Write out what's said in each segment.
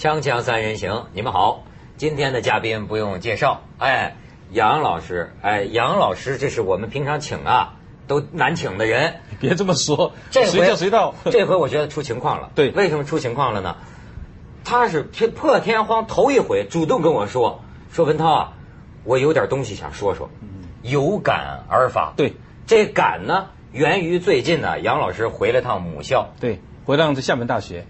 锵锵三人行，你们好。今天的嘉宾不用介绍，哎，杨老师，哎，杨老师，这是我们平常请啊都难请的人。别这么说，这随叫随到。这回我觉得出情况了。对，为什么出情况了呢？他是破天荒头一回主动跟我说，说文涛啊，我有点东西想说说，有感而发。对，这感呢，源于最近呢，杨老师回了趟母校。对，回到这厦门大学。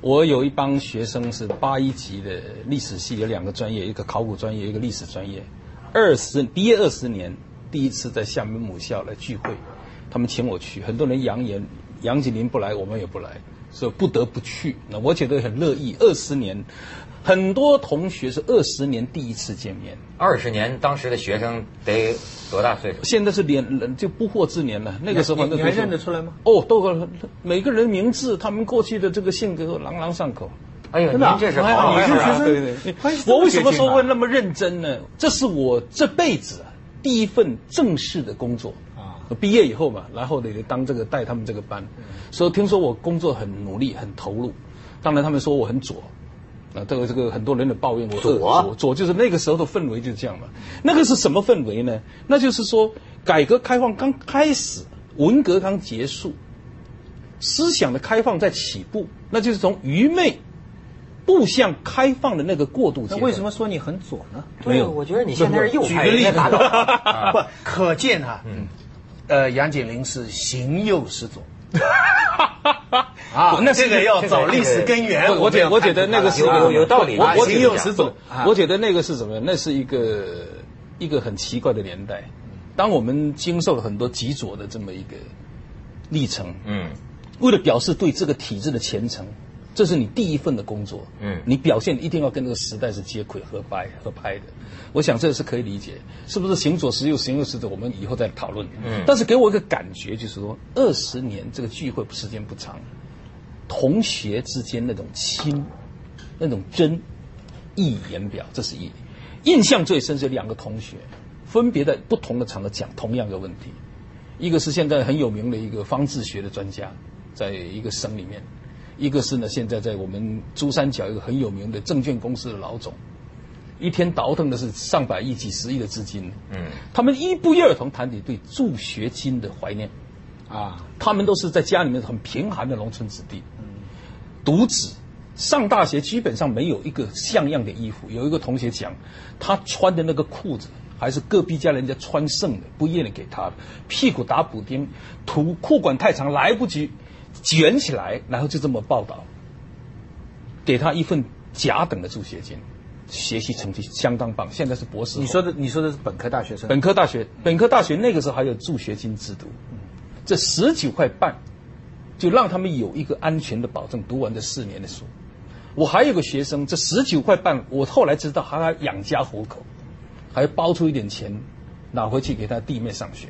我有一帮学生是八一级的历史系，有两个专业，一个考古专业，一个历史专业。二十毕业二十年，第一次在厦门母校来聚会，他们请我去，很多人扬言杨景林不来，我们也不来，所以不得不去。那我觉得很乐意。二十年。很多同学是二十年第一次见面。二十年，当时的学生得多大岁数？现在是连就不惑之年了。那个时候你还认得出来吗？哦，都每个人名字，他们过去的这个性格朗朗上口。哎呦，您这是好你是学生，对对。我为什么说会那么认真呢？这是我这辈子第一份正式的工作啊！毕业以后嘛，然后得当这个带他们这个班，所以听说我工作很努力、很投入。当然他们说我很左。啊，这个这个很多人的抱怨，我左左就是那个时候的氛围就是这样嘛。那个是什么氛围呢？那就是说，改革开放刚开始，文革刚结束，思想的开放在起步，那就是从愚昧步向开放的那个过渡。那为什么说你很左呢？没有，我觉得你现在是右派。举个例子，不可见啊。嗯，呃，杨锦麟是行右始左。啊，那这个要找历史根源。我觉我觉得那个是有有道理。我我挺有始祖。我觉得那个是什么？那是一个一个很奇怪的年代。当我们经受了很多极左的这么一个历程，嗯，为了表示对这个体制的虔诚。这是你第一份的工作，嗯，你表现一定要跟这个时代是接轨合拍合拍的，我想这是可以理解，是不是行左时右行右时左？我们以后再讨论。嗯，但是给我一个感觉就是说，二十年这个聚会时间不长，同学之间那种亲，那种真，溢于言表，这是一。印象最深是两个同学，分别在不同的场合讲同样的问题，一个是现在很有名的一个方志学的专家，在一个省里面。一个是呢，现在在我们珠三角一个很有名的证券公司的老总，一天倒腾的是上百亿、几十亿的资金。嗯，他们一不约而同谈起对助学金的怀念，啊，他们都是在家里面很贫寒的农村子弟，独子上大学基本上没有一个像样的衣服。有一个同学讲，他穿的那个裤子还是隔壁家人家穿剩的，不愿意给他，屁股打补丁，图裤管太长来不及。卷起来，然后就这么报道，给他一份甲等的助学金，学习成绩相当棒，现在是博士。你说的，你说的是本科大学生？本科大学，本科大学那个时候还有助学金制度，这十九块半，就让他们有一个安全的保证，读完这四年的书。我还有个学生，这十九块半，我后来知道还要养家糊口，还要包出一点钱拿回去给他弟妹上学。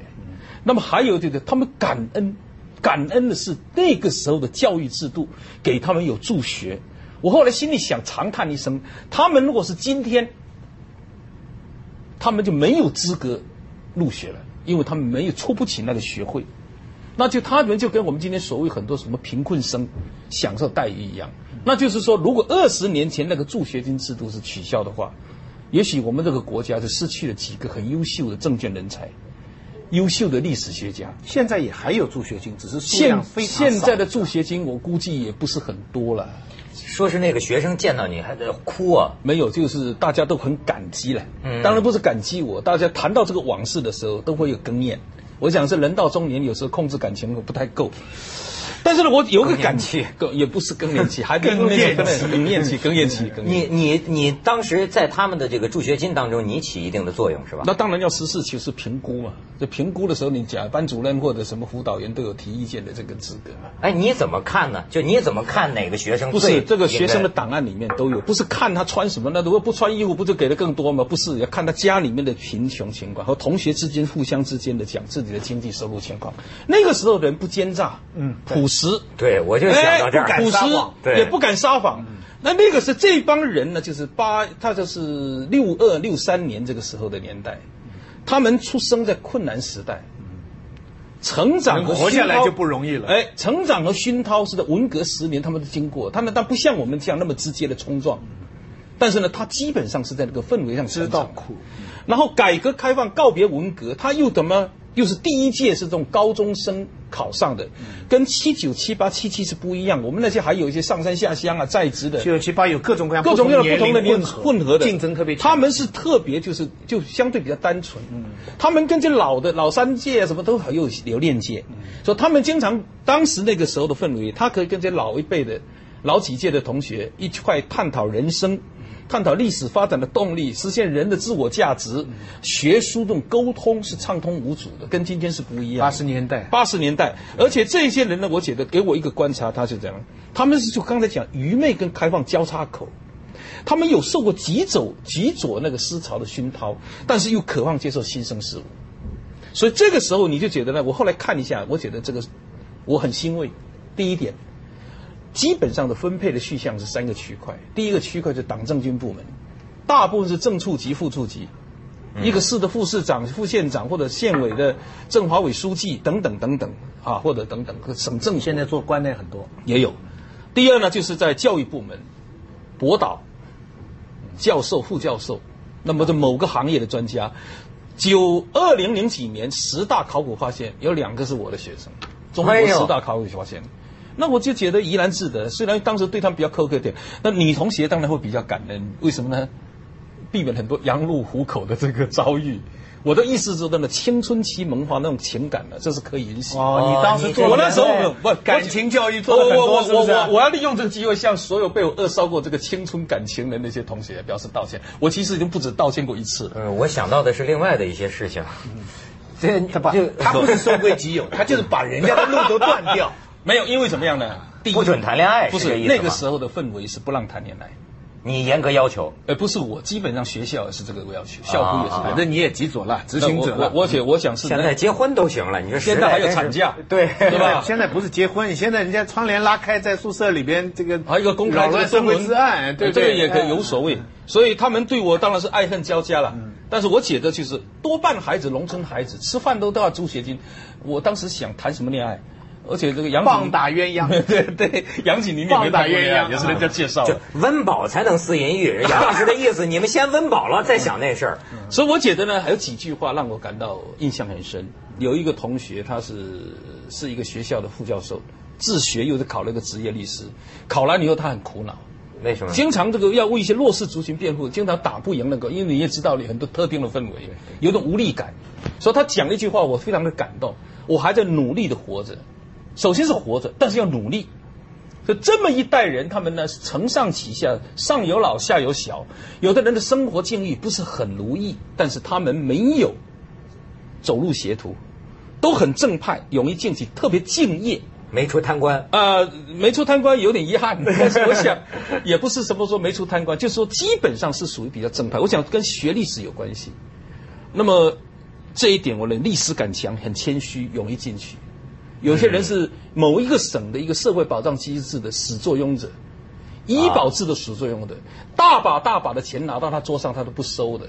那么还有这个，他们感恩。感恩的是那个时候的教育制度给他们有助学。我后来心里想长叹一声：他们如果是今天，他们就没有资格入学了，因为他们没有出不起那个学费。那就他们就跟我们今天所谓很多什么贫困生享受待遇一样。那就是说，如果二十年前那个助学金制度是取消的话，也许我们这个国家就失去了几个很优秀的证券人才。优秀的历史学家，现在也还有助学金，只是数量非常现在的助学金，我估计也不是很多了。说是那个学生见到你还在哭啊？没有，就是大家都很感激了。嗯，当然不是感激我，大家谈到这个往事的时候都会有哽咽。我想是人到中年，有时候控制感情不太够。但是呢，我有个感气，更也不是更年期，还更年期，更年期，更年期。你你你当时在他们的这个助学金当中，你起一定的作用是吧？那当然要实事求是评估嘛。这评估的时候，你讲班主任或者什么辅导员都有提意见的这个资格。哎，你怎么看呢？就你怎么看哪个学生？不是这个学生的档案里面都有，不是看他穿什么，那如果不穿衣服，不就给的更多吗？不是，要看他家里面的贫穷情况和同学之间互相之间的讲自己的经济收入情况。那个时候人不奸诈，嗯，朴实，对。我就想到这儿，朴实也不敢撒谎。那那个是这帮人呢，就是八，他就是六二六三年这个时候的年代，他们出生在困难时代，成长和活下来就不容易了。哎，成长和熏陶是在文革十年他们的经过，他们但不像我们这样那么直接的冲撞，但是呢，他基本上是在那个氛围上知道苦。然后改革开放告别文革，他又怎么？又是第一届是这种高中生考上的，跟七九七八七七是不一样。我们那些还有一些上山下乡啊，在职的。七九七八有各种各样各种各样不同的混混合的竞争特别。他们是特别就是就相对比较单纯。嗯。他们跟这老的老三届什么都很有有链接，所以他们经常当时那个时候的氛围，他可以跟这老一辈的老几届的同学一块探讨人生。探讨历史发展的动力，实现人的自我价值，学术这种沟通是畅通无阻的，跟今天是不一样。八十年代，八十年代，而且这些人呢，我觉得给我一个观察，他是这样，他们是就刚才讲愚昧跟开放交叉口，他们有受过极左极左那个思潮的熏陶，但是又渴望接受新生事物，所以这个时候你就觉得呢，我后来看一下，我觉得这个我很欣慰。第一点。基本上的分配的去向是三个区块，第一个区块是党政军部门，大部分是正处级、副处级，一个市的副市长、副县长或者县委的政法委书记等等等等。啊，或者等等。省政。现在做官的很多。也有。第二呢，就是在教育部门，博导、教授、副教授，那么这某个行业的专家。九二零零几年十大考古发现有两个是我的学生，中国十大考古发现。那我就觉得怡然自得，虽然当时对他们比较苛刻点，那女同学当然会比较感恩。为什么呢？避免很多羊入虎口的这个遭遇。我的意思是说呢，青春期萌发那种情感呢，这是可以允许。哦，你当时做我那时候不感情教育做的很多，我我我我要利用这个机会向所有被我扼杀过这个青春感情的那些同学表示道歉。我其实已经不止道歉过一次了。嗯，我想到的是另外的一些事情。这他把他不是收归己有，他就是把人家的路都断掉。没有，因为怎么样呢？不准谈恋爱，不是那个时候的氛围是不让谈恋爱。你严格要求？呃，不是我，基本上学校也是这个要求，校服也是。反正你也极左了，执行者了。我我我想是现在结婚都行了，你说现在还有产假，对对吧？现在不是结婚，现在人家窗帘拉开，在宿舍里边这个还有一个公开的社会之案，对这个也可以有所谓。所以他们对我当然是爱恨交加了。但是我觉得就是多半孩子，农村孩子吃饭都都要助学金。我当时想谈什么恋爱？而且这个杨棒打鸳鸯，对对，杨锦麟棒打鸳鸯也是人家介绍的。温饱才能思淫欲，杨老师的意思，你们先温饱了再想那事儿。所以我觉得呢，还有几句话让我感到印象很深。有一个同学，他是是一个学校的副教授，自学又是考了个职业律师，考完以后他很苦恼，为什么？经常这个要为一些弱势族群辩护，经常打不赢那个，因为你也知道，很多特定的氛围，有种无力感。所以他讲了一句话，我非常的感动。我还在努力的活着。首先是活着，但是要努力。就这么一代人，他们呢是承上启下，上有老下有小。有的人的生活境遇不是很如意，但是他们没有走入邪途，都很正派，勇于进取，特别敬业，没出贪官。呃，没出贪官有点遗憾，但是我想也不是什么说没出贪官，就是说基本上是属于比较正派。我想跟学历史有关系。那么这一点，我的历史感强，很谦虚，勇于进取。有些人是某一个省的一个社会保障机制的始作俑者，医保制的始作俑者，大把大把的钱拿到他桌上，他都不收的。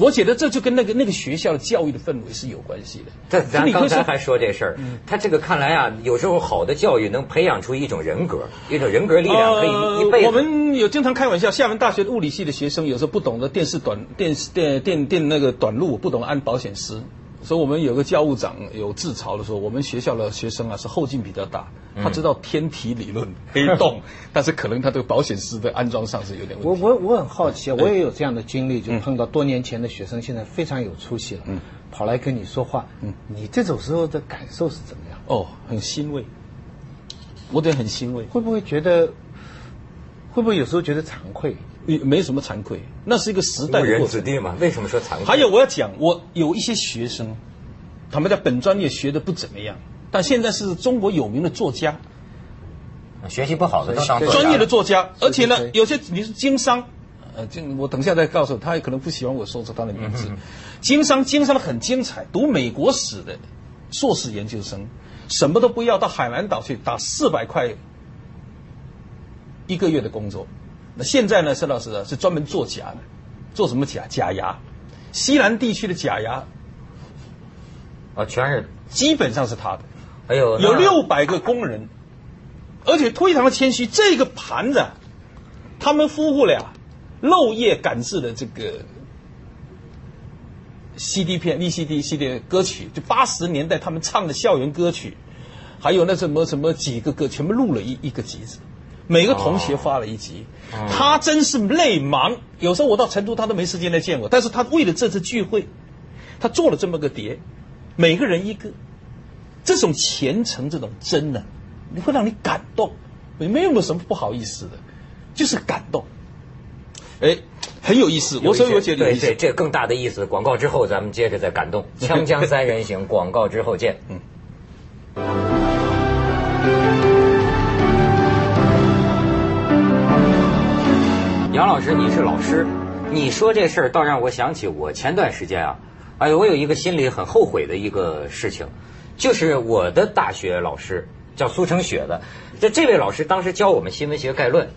我觉得这就跟那个那个学校的教育的氛围是有关系的。这咱刚才还说这事儿，他这个看来啊，有时候好的教育能培养出一种人格，一种人格力量可以一辈子。我们有经常开玩笑，厦门大学物理系的学生有时候不懂得电视短电视电电电那个短路，不懂安保险丝。所以我们有个教务长有自嘲的说，我们学校的学生啊是后劲比较大，他知道天体理论黑洞，但是可能他这个保险丝的安装上是有点问题。我我我很好奇啊，我也有这样的经历，就碰到多年前的学生，现在非常有出息了，跑来跟你说话，嗯你这种时候的感受是怎么样？哦，很欣慰，我得很欣慰。会不会觉得？会不会有时候觉得惭愧？没什么惭愧，那是一个时代误人子弟嘛？为什么说惭愧？还有我要讲，我有一些学生，他们在本专业学的不怎么样，但现在是中国有名的作家，学习不好的都当专业的作家，而且呢，有些你是经商，呃，经我等下再告诉他，也可能不喜欢我说出他的名字。经商经商的很精彩，读美国史的硕士研究生，什么都不要到海南岛去打四百块一个月的工作。那现在呢，沈老师啊是专门做假的，做什么假？假牙，西南地区的假牙，啊，全是基本上是他的。哎呦，有六百个工人，而且非常的谦虚。这个盘子，他们夫妇俩漏夜赶制的这个 CD 片、VCD、系列歌曲，就八十年代他们唱的校园歌曲，还有那什么什么几个歌，全部录了一一个集子。每个同学发了一集，他真是累忙。有时候我到成都，他都没时间来见我。但是他为了这次聚会，他做了这么个碟，每个人一个。这种虔诚，这种真的，你会让你感动，没没有什么不好意思的，就是感动。哎，很有意思，我所以我觉得对对，这更大的意思。广告之后，咱们接着再感动。锵锵三人行，广告之后见。嗯。杨老师，你是老师，你说这事儿倒让我想起我前段时间啊，哎呦，我有一个心里很后悔的一个事情。就是我的大学老师叫苏成雪的，就这位老师当时教我们新闻学概论，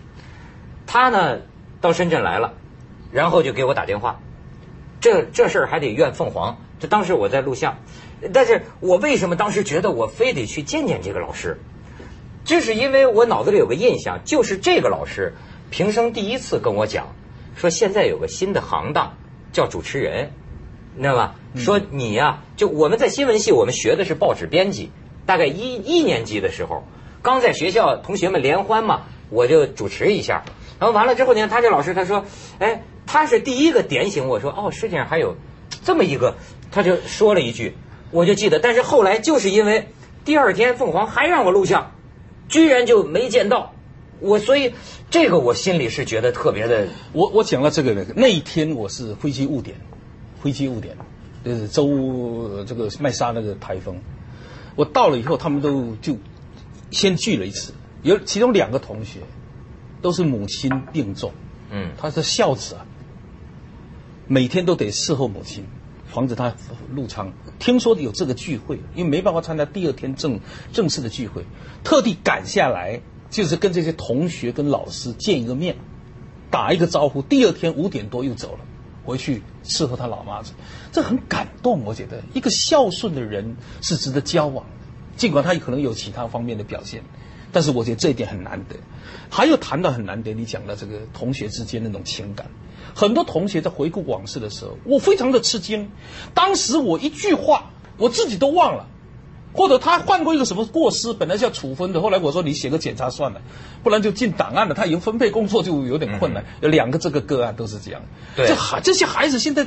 他呢到深圳来了，然后就给我打电话，这这事儿还得怨凤凰。这当时我在录像，但是我为什么当时觉得我非得去见见这个老师？就是因为我脑子里有个印象，就是这个老师平生第一次跟我讲，说现在有个新的行当叫主持人。你知道吧？说你呀，就我们在新闻系，我们学的是报纸编辑。大概一一年级的时候，刚在学校同学们联欢嘛，我就主持一下。然后完了之后呢，他这老师他说，哎，他是第一个点醒我说，哦，世界上还有这么一个，他就说了一句，我就记得。但是后来就是因为第二天凤凰还让我录像，居然就没见到我，所以这个我心里是觉得特别的。我我讲了这个那一天我是飞机误点。飞机误点，就是周这个麦沙那个台风，我到了以后，他们都就先聚了一次，有其中两个同学都是母亲病重，嗯，他是孝子啊，每天都得伺候母亲，防止他入仓。听说有这个聚会，因为没办法参加第二天正正式的聚会，特地赶下来，就是跟这些同学跟老师见一个面，打一个招呼。第二天五点多又走了。回去伺候他老妈子，这很感动。我觉得一个孝顺的人是值得交往的，尽管他可能有其他方面的表现，但是我觉得这一点很难得。还有谈到很难得，你讲的这个同学之间那种情感，很多同学在回顾往事的时候，我非常的吃惊。当时我一句话，我自己都忘了。或者他犯过一个什么过失，本来是要处分的，后来我说你写个检查算了，不然就进档案了。他以后分配工作就有点困难。有两个这个个案都是这样。这孩这些孩子现在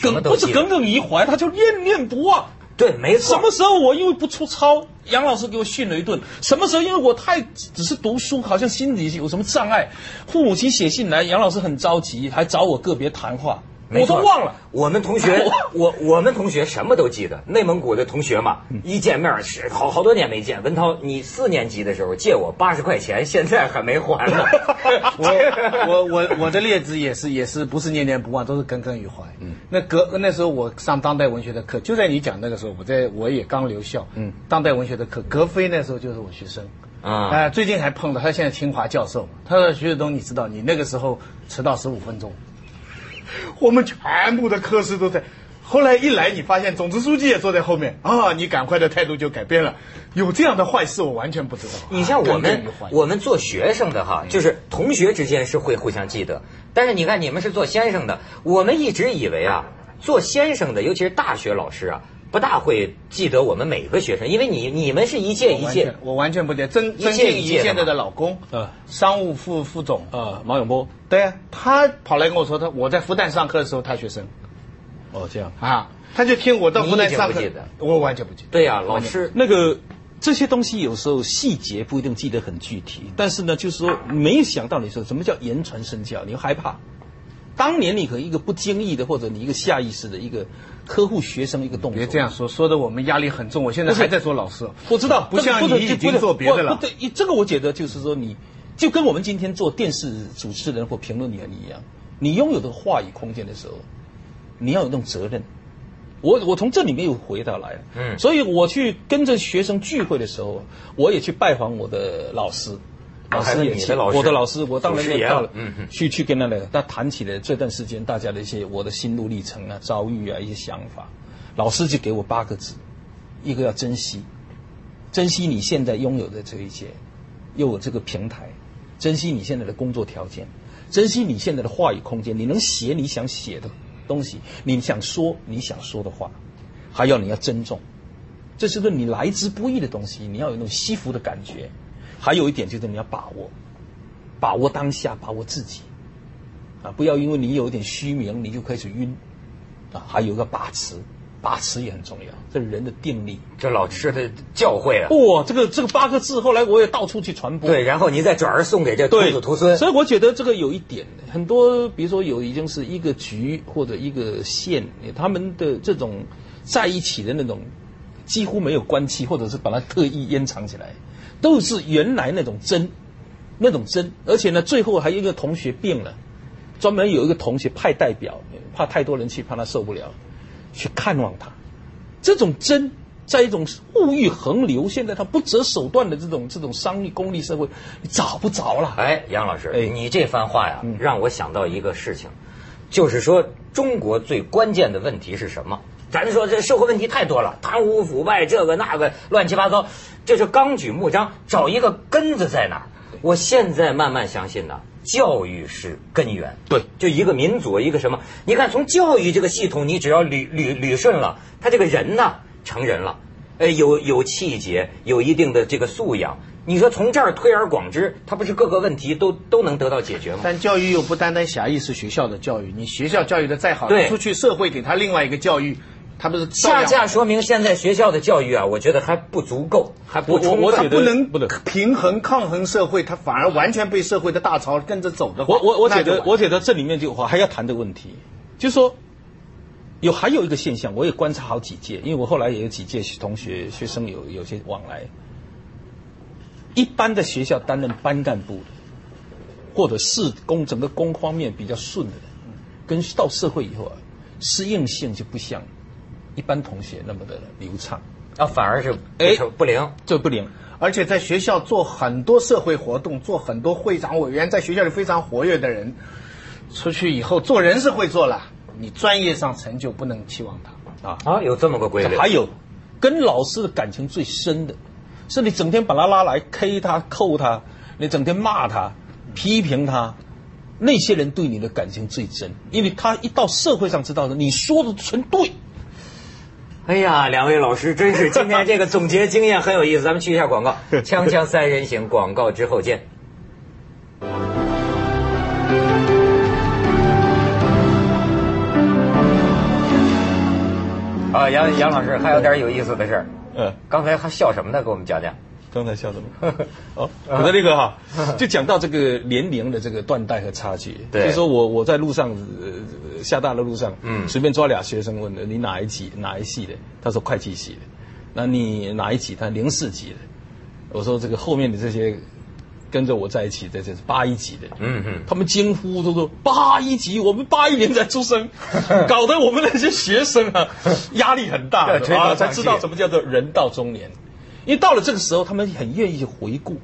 耿不是耿耿于怀，他就念念不忘。对，没错。什么时候我因为不出操，杨老师给我训了一顿；什么时候因为我太只是读书，好像心理有什么障碍，父母亲写信来，杨老师很着急，还找我个别谈话。我都忘了，我们同学，我我们同学什么都记得。内蒙古的同学嘛，一见面是好好多年没见。文涛，你四年级的时候借我八十块钱，现在还没还呢。我我我我的例子也是也是不是念念不忘，都是耿耿于怀。嗯，那隔那时候我上当代文学的课，就在你讲那个时候，我在我也刚留校。嗯，当代文学的课，格非那时候就是我学生。啊，哎，最近还碰到他，现在清华教授。他说徐志东，你知道你那个时候迟到十五分钟。我们全部的科室都在，后来一来，你发现总支书记也坐在后面啊，你赶快的态度就改变了。有这样的坏事，我完全不知道。你像我们，我们做学生的哈，就是同学之间是会互相记得，但是你看你们是做先生的，我们一直以为啊，做先生的，尤其是大学老师啊。不大会记得我们每个学生，因为你你们是一届一届，我完全不记得。曾曾庆怡现在的老公，呃，商务副副总，呃，马永波，对啊，他跑来跟我说，他我在复旦上课的时候，他学生，哦，这样啊，他就听我到复旦上课，我完全不记得。对呀，老师那个这些东西有时候细节不一定记得很具体，但是呢，就是说没想到你说什么叫言传身教，你害怕。当年你和一个不经意的，或者你一个下意识的一个呵护学生一个动作，别这样说，说的我们压力很重。我现在还在做老师，我知道，不像你已经做别的了。不对，这个我觉得就是说，你就跟我们今天做电视主持人或评论员一样，你拥有的话语空间的时候，你要有那种责任。我我从这里面又回到来了，嗯，所以我去跟着学生聚会的时候，我也去拜访我的老师。老师也是我的老师，我当然也到了，去去跟他那个，他谈起了这段时间大家的一些我的心路历程啊、遭遇啊、一些想法。老师就给我八个字：一个要珍惜，珍惜你现在拥有的这一些，又有这个平台，珍惜你现在的工作条件，珍惜你现在的话语空间，你能写你想写的东西，你想说你想说的话，还要你要珍重，这是个你来之不易的东西，你要有那种惜福的感觉。还有一点就是你要把握，把握当下，把握自己，啊，不要因为你有一点虚名，你就开始晕，啊，还有一个把持，把持也很重要，这是人的定力。这老师的教诲啊，哇，这个这个八个字，后来我也到处去传播。对，然后你再转而送给这徒子徒孙。所以我觉得这个有一点，很多比如说有已经是一个局或者一个县，他们的这种在一起的那种，几乎没有关系，或者是把它特意掩藏起来。都是原来那种真，那种真，而且呢，最后还有一个同学病了，专门有一个同学派代表，怕太多人去，怕他受不了，去看望他。这种真，在一种物欲横流，现在他不择手段的这种这种商业功利社会，你找不着了。哎，杨老师，哎，你这番话呀，让我想到一个事情，就是说中国最关键的问题是什么？咱说这社会问题太多了，贪污腐败，这个那个乱七八糟，这是纲举目张，找一个根子在哪儿？我现在慢慢相信呢，教育是根源。对，就一个民族，一个什么？你看，从教育这个系统，你只要捋捋捋顺了，他这个人呢，成人了，呃，有有气节，有一定的这个素养。你说从这儿推而广之，他不是各个问题都都能得到解决吗？但教育又不单单狭义是学校的教育，你学校教育的再好，对，出去社会给他另外一个教育。他不是恰恰说明现在学校的教育啊，我觉得还不足够，还不充分，不能不能平衡抗衡社会，他反而完全被社会的大潮跟着走的话，我我我觉得我觉得这里面就我还要谈的问题，就是说有还有一个现象，我也观察好几届，因为我后来也有几届同学学生有有些往来，一般的学校担任班干部的，或者是工整个工方面比较顺的人，跟到社会以后啊，适应性就不像。一般同学那么的流畅啊，反而是哎不灵，这不灵。而且在学校做很多社会活动，做很多会长委员，在学校里非常活跃的人，出去以后做人是会做了，你专业上成就不能期望他啊啊，有这么个规律。还有跟老师的感情最深的，是你整天把他拉来 K 他扣他，你整天骂他批评他，那些人对你的感情最真，因为他一到社会上知道的，你说的全对。哎呀，两位老师真是今天这个总结经验很有意思。咱们去一下广告，锵锵三人行，广告之后见。啊，杨杨老师还有点有意思的事儿。嗯，刚才还笑什么呢？给我们讲讲。刚才笑什么？哦，我的那个哈，就讲到这个年龄的这个断代和差距。对，就说我我在路上，下大的路上，嗯，随便抓俩学生问的，你哪一级哪一系的？他说会计系的。那你哪一级？他零四级的。我说这个后面的这些跟着我在一起的，这是八一级的。嗯嗯，他们惊呼都说八一级，我们八一年才出生，搞得我们那些学生啊压力很大啊，才知道什么叫做人到中年。因为到了这个时候，他们很愿意去回顾，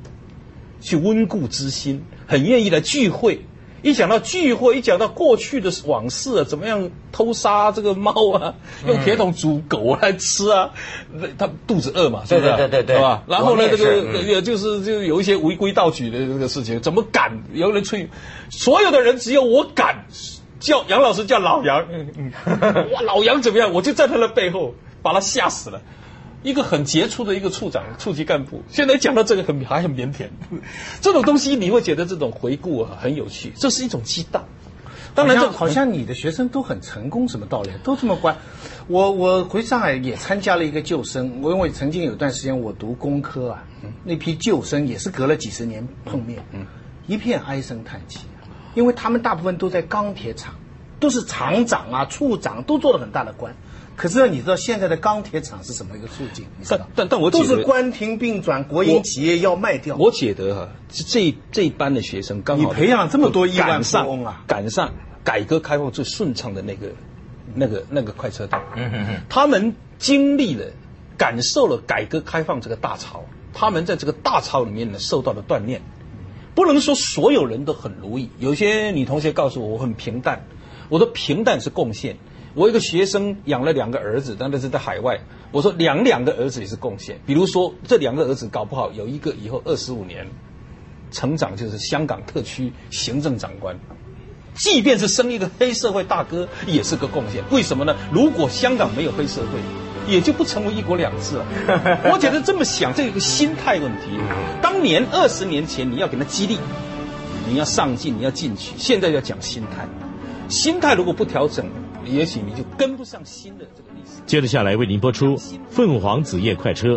去温故知新，很愿意来聚会。一讲到聚会，一讲到过去的往事啊，怎么样偷杀这个猫啊，用铁桶煮狗来吃啊，他肚子饿嘛，是不是？对对对，是吧？然后呢，这个也就是就有一些违规盗取的这个事情，怎么敢有人吹？所有的人只有我敢叫杨老师叫老杨，嗯嗯哇，老杨怎么样？我就在他的背后把他吓死了。一个很杰出的一个处长、处级干部，现在讲到这个很还很腼腆，这种东西你会觉得这种回顾啊很有趣，这是一种激荡。当然，这好像你的学生都很成功，什么道理？都这么乖。我我回上海也参加了一个救生，我因为曾经有段时间我读工科啊，那批救生也是隔了几十年碰面，一片唉声叹气，因为他们大部分都在钢铁厂，都是厂长啊、处长，都做了很大的官。可是你知道现在的钢铁厂是什么一个处境？但但但我都是关停并转，国营企业要卖掉。我觉得哈，这这班的学生刚好你培养这么多亿万富翁啊，赶上改革开放最顺畅的那个那个那个快车道。嗯嗯嗯，他们经历了、感受了改革开放这个大潮，他们在这个大潮里面呢受到了锻炼。不能说所有人都很如意，有些女同学告诉我我很平淡，我的平淡是贡献。我一个学生养了两个儿子，当然是在海外。我说两两个儿子也是贡献。比如说这两个儿子搞不好有一个以后二十五年成长就是香港特区行政长官，即便是生一个黑社会大哥也是个贡献。为什么呢？如果香港没有黑社会，也就不成为一国两制了。我觉得这么想，这有个心态问题。当年二十年前你要给他激励，你要上进，你要进取。现在要讲心态，心态如果不调整。也许你就跟不上新的这个历史。接着下来为您播出《凤凰紫夜快车》。